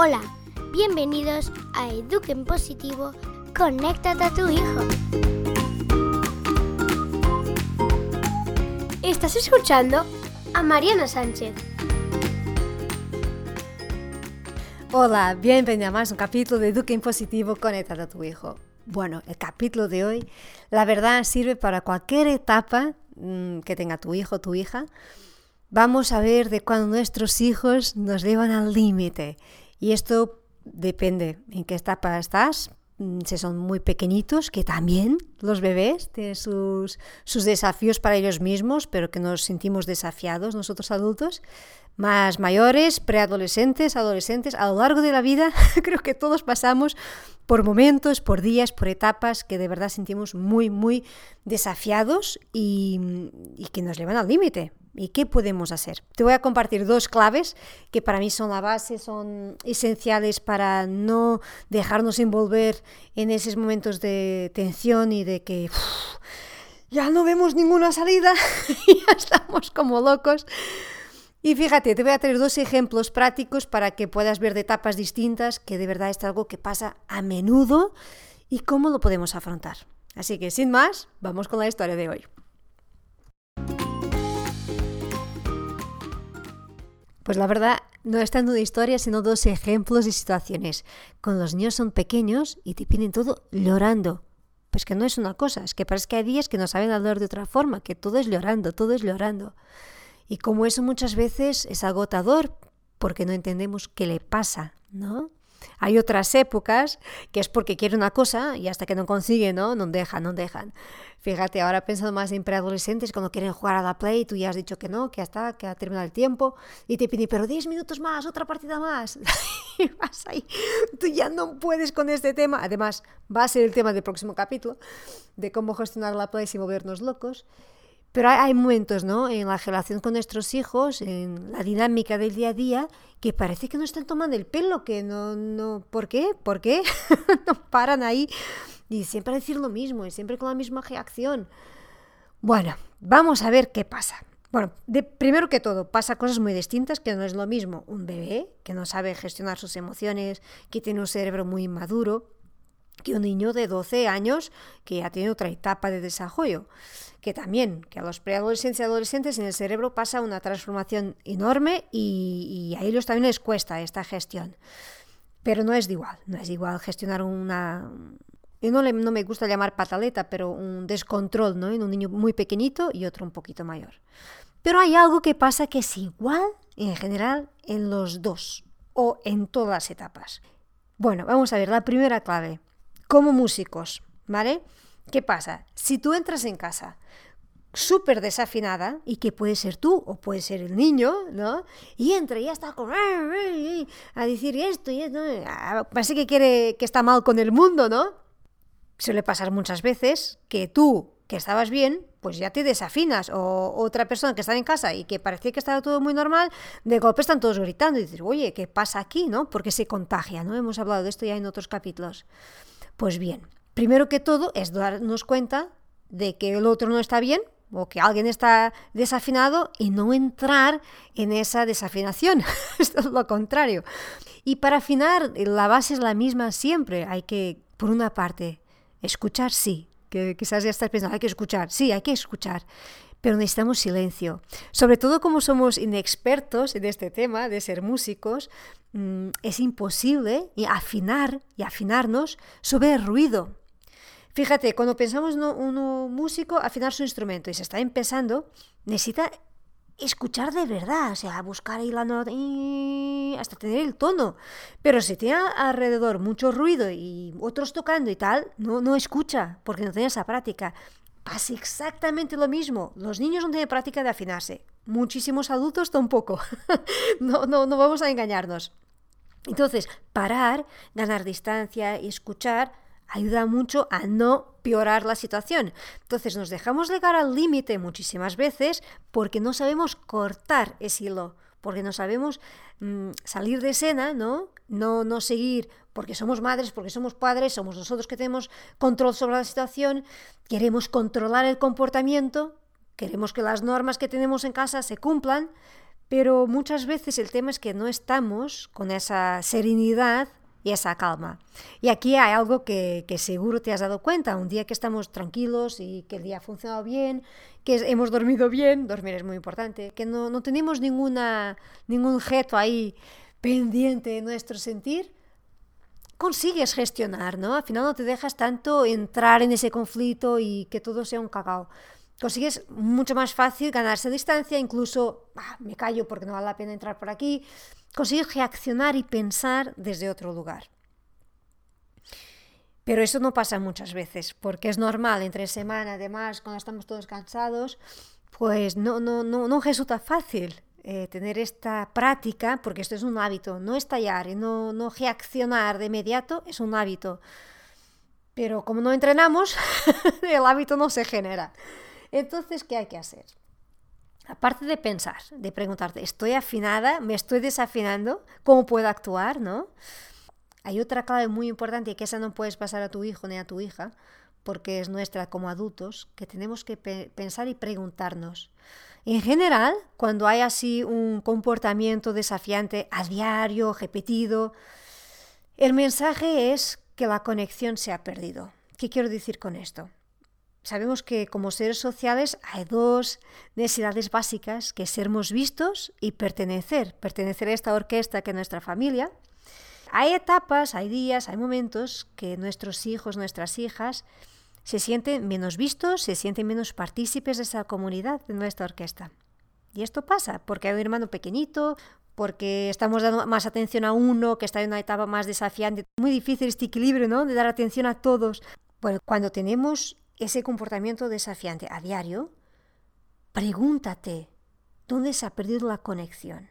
Hola, bienvenidos a Eduquen Positivo, conéctate a tu hijo. Estás escuchando a Mariana Sánchez. Hola, bienvenida a más un capítulo de Eduquen Positivo, conéctate a tu hijo. Bueno, el capítulo de hoy, la verdad, sirve para cualquier etapa mm, que tenga tu hijo o tu hija. Vamos a ver de cuando nuestros hijos nos llevan al límite y esto depende en qué etapa estás, mm, si son muy pequeñitos, que también los bebés tienen sus, sus, desafíos para ellos mismos, pero que nos sentimos desafiados nosotros adultos, más mayores, preadolescentes, adolescentes, a lo largo de la vida creo que todos pasamos por momentos, por días, por etapas que de verdad sentimos muy, muy desafiados y, y que nos llevan al límite. ¿Y qué podemos hacer? Te voy a compartir dos claves que para mí son la base, son esenciales para no dejarnos envolver en esos momentos de tensión y de que uff, ya no vemos ninguna salida y ya estamos como locos. Y fíjate, te voy a traer dos ejemplos prácticos para que puedas ver de etapas distintas que de verdad es algo que pasa a menudo y cómo lo podemos afrontar. Así que sin más, vamos con la historia de hoy. Pues la verdad, no es tanto una historia, sino dos ejemplos y situaciones. Cuando los niños son pequeños y te piden todo llorando. Pues que no es una cosa, es que parece que hay días que no saben hablar de otra forma, que todo es llorando, todo es llorando. Y como eso muchas veces es agotador, porque no entendemos qué le pasa, ¿no? Hay otras épocas que es porque quiere una cosa y hasta que no consigue, ¿no? No dejan, no dejan. Fíjate, ahora pensando más en preadolescentes cuando quieren jugar a la Play, tú ya has dicho que no, que hasta que ha terminado el tiempo y te piden, pero 10 minutos más, otra partida más. y vas ahí, tú ya no puedes con este tema. Además, va a ser el tema del próximo capítulo de cómo gestionar la Play sin volvernos locos. Pero hay, hay, momentos, ¿no? En la relación con nuestros hijos, en la dinámica del día a día, que parece que no están tomando el pelo, que no, no, ¿por qué? ¿Por qué? no paran ahí y siempre decir lo mismo y siempre con la misma reacción. Bueno, vamos a ver qué pasa. Bueno, primero que todo, pasa cosas muy distintas, que no es lo mismo un bebé que no sabe gestionar sus emociones, que tiene un cerebro muy inmaduro, que un niño de 12 años que ha tenido otra etapa de desarrollo, que también, que a los preadolescentes y adolescentes en el cerebro pasa una transformación enorme y, y a ellos también les cuesta esta gestión. Pero no es igual, no es igual gestionar una, y no, le, no, me gusta llamar pataleta, pero un descontrol, ¿no? En un niño muy pequeñito y otro un poquito mayor. Pero hay algo que pasa que es igual en general en los dos o en todas las etapas. Bueno, vamos a ver la primera clave. Como músicos, ¿vale? ¿Qué pasa? Si tú entras en casa súper desafinada y que puede ser tú o puede ser el niño, ¿no? Y entra y ya está con a decir esto y esto, parece que quiere que está mal con el mundo, ¿no? suele pasar muchas veces que tú, que estabas bien, pues ya te desafinas. O otra persona que está en casa y que parecía que estaba todo muy normal, de golpe están todos gritando y dices, oye, ¿qué pasa aquí? ¿no? Porque se contagia, ¿no? Hemos hablado de esto ya en otros capítulos. Pues bien, primero que todo es darnos cuenta de que el otro no está bien o que alguien está desafinado y no entrar en esa desafinación. Esto es lo contrario. Y para afinar, la base es la misma siempre. Hay que, por una parte, Escuchar sí, que quizás ya estás pensando, hay que escuchar, sí, hay que escuchar, pero necesitamos silencio. Sobre todo como somos inexpertos en este tema de ser músicos, mmm, es imposible afinar y afinarnos sobre ruido. Fíjate, cuando pensamos en un músico afinar su instrumento y se está empezando, necesita escuchar de verdad, o sea, buscar ahí la nota hasta tener el tono. Pero si tiene alrededor mucho ruido y otros tocando y tal, no, no escucha porque no tiene esa práctica. Pasa exactamente lo mismo. Los niños no tienen práctica de afinarse. Muchísimos adultos tampoco. no, no, no vamos a engañarnos. Entonces, parar, ganar distancia y escuchar ayuda mucho a no piorar la situación. Entonces nos dejamos llegar al límite muchísimas veces porque no sabemos cortar ese hilo, porque no sabemos mmm, salir de escena, ¿no? ¿no? No seguir porque somos madres, porque somos padres, somos nosotros que tenemos control sobre la situación, queremos controlar el comportamiento, queremos que las normas que tenemos en casa se cumplan, Pero muchas veces el tema es que no estamos con esa serenidad y esa calma. Y aquí hay algo que, que, seguro te has dado cuenta, un día que estamos tranquilos y que el día ha funcionado bien, que hemos dormido bien, dormir es muy importante, que no, no tenemos ninguna, ningún gesto ahí pendiente de nuestro sentir, consigues gestionar, ¿no? Al final no te dejas tanto entrar en ese conflicto y que todo sea un cagao. Consigues mucho más fácil ganarse distancia, incluso me callo porque no vale la pena entrar por aquí. Consigues reaccionar y pensar desde otro lugar. Pero eso no pasa muchas veces, porque es normal, entre semana, además, cuando estamos todos cansados, pues no, no, no, no resulta fácil eh, tener esta práctica, porque esto es un hábito, no estallar y no, no reaccionar de inmediato es un hábito. Pero como no entrenamos, el hábito no se genera. Entonces, ¿qué hay que hacer? Aparte de pensar, de preguntarte, ¿estoy afinada? ¿Me estoy desafinando? ¿Cómo puedo actuar? ¿No? Hay otra clave muy importante que esa no puedes pasar a tu hijo ni a tu hija, porque es nuestra como adultos, que tenemos que pensar y preguntarnos. En general, cuando hay así un comportamiento desafiante a diario, repetido, el mensaje es que la conexión se ha perdido. ¿Qué quiero decir con esto? Sabemos que como seres sociales hay dos necesidades básicas, que sermos vistos y pertenecer, pertenecer a esta orquesta que es nuestra familia. Hay etapas, hay días, hay momentos que nuestros hijos, nuestras hijas se sienten menos vistos, se sienten menos partícipes de esa comunidad, de nuestra orquesta. Y esto pasa porque hay un hermano pequeñito, porque estamos dando más atención a uno que está en una etapa más desafiante. Muy difícil este equilibrio, ¿no? De dar atención a todos. Bueno, cuando tenemos ese comportamiento desafiante a diario, pregúntate, ¿dónde se ha perdido la conexión?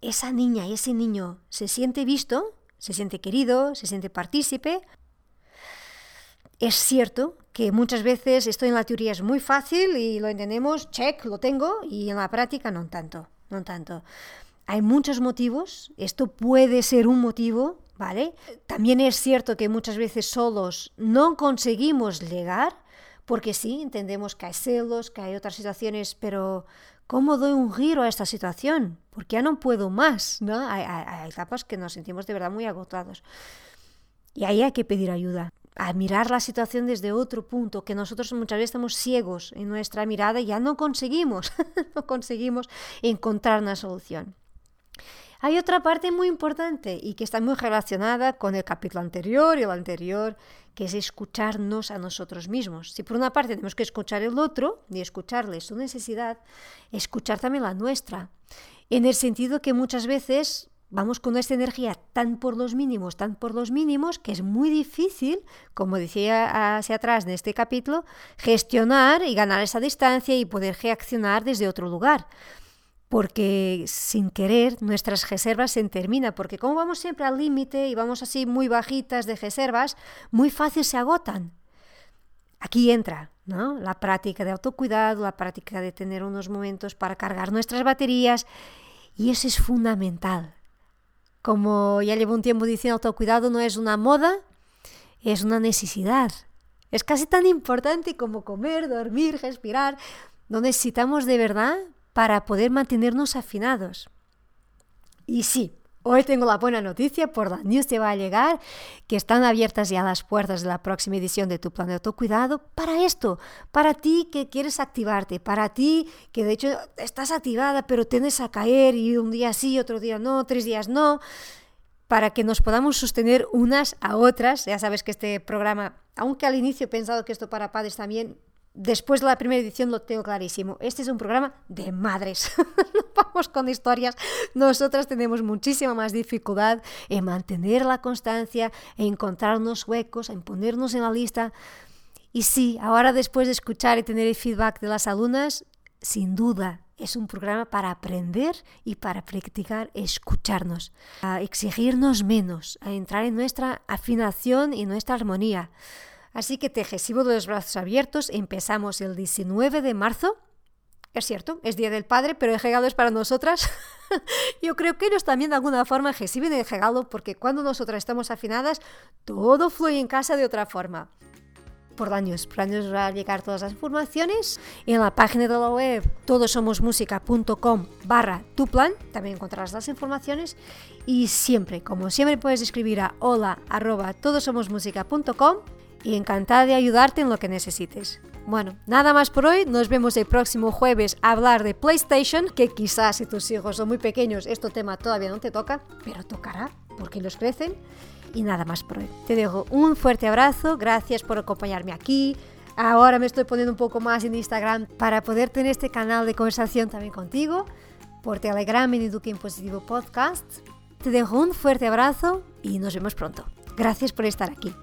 ¿Esa niña y ese niño se siente visto? ¿Se siente querido? ¿Se siente partícipe? Es cierto que muchas veces esto en la teoría es muy fácil y lo entendemos, check, lo tengo, y en la práctica no tanto, no tanto. Hay muchos motivos, esto puede ser un motivo, ¿vale? También es cierto que muchas veces solos no conseguimos llegar, porque sí, entendemos que hay celos, que hay otras situaciones, pero ¿cómo doy un giro a esta situación? Porque ya no puedo más, ¿no? Hay, hay que nos sentimos de verdad muy agotados. Y ahí hay que pedir ayuda a mirar la situación desde otro punto, que nosotros muchas veces estamos ciegos en nuestra mirada y ya no conseguimos, no conseguimos encontrar una solución. Hay otra parte muy importante y que está muy relacionada con el capítulo anterior y el anterior, que es escucharnos a nosotros mismos. Si por una parte tenemos que escuchar el otro y escucharle su necesidad, escuchar también la nuestra. En el sentido que muchas veces vamos con esta energía tan por los mínimos, tan por los mínimos, que es muy difícil, como decía hacia atrás en este capítulo, gestionar y ganar esa distancia y poder reaccionar desde otro lugar. Porque sin querer nuestras reservas se terminan, porque como vamos siempre al límite y vamos así muy bajitas de reservas, muy fácil se agotan. Aquí entra ¿no? la práctica de autocuidado, la práctica de tener unos momentos para cargar nuestras baterías, y eso es fundamental. Como ya llevo un tiempo diciendo, autocuidado no es una moda, es una necesidad. Es casi tan importante como comer, dormir, respirar. Lo necesitamos de verdad para poder mantenernos afinados. Y sí, Hoy tengo la buena noticia, por la news te va a llegar, que están abiertas ya las puertas de la próxima edición de tu plan de autocuidado para esto, para ti que quieres activarte, para ti que de hecho estás activada pero tienes a caer y un día sí, otro día no, tres días no, para que nos podamos sostener unas a otras. Ya sabes que este programa, aunque al inicio he pensado que esto para padres también, después de la primera edición lo tengo clarísimo. Este es un programa de madres. no vamos con historias. Nosotras tenemos muchísima más dificultad en mantener la constancia, en encontrarnos huecos, en ponernos en la lista. Y sí, ahora después de escuchar y tener el feedback de las alumnas, sin duda es un programa para aprender y para practicar escucharnos, a exigirnos menos, a entrar en nuestra afinación y nuestra armonía. Así que te recibo de los brazos abiertos. Empezamos el 19 de marzo. Es cierto, es Día del Padre, pero el regalo es para nosotras. Yo creo que ellos también de alguna forma reciben el regalo porque cuando nosotras estamos afinadas, todo fluye en casa de otra forma. por años. Por años va a llegar todas las informaciones. En la página de la web todosomosmusica.com barra tu también encontrarás las informaciones. Y siempre, como siempre, puedes escribir a hola arroba todosomosmusica.com y encantada de ayudarte en lo que necesites. Bueno, nada más por hoy. Nos vemos el próximo jueves a hablar de PlayStation, que quizás si tus hijos son muy pequeños, este tema todavía no te toca, pero tocará porque los crecen. Y nada más por hoy. Te dejo un fuerte abrazo. Gracias por acompañarme aquí. Ahora me estoy poniendo un poco más en Instagram para poder tener este canal de conversación también contigo. Por Telegram en Positivo Podcast. Te dejo un fuerte abrazo y nos vemos pronto. Gracias por estar aquí.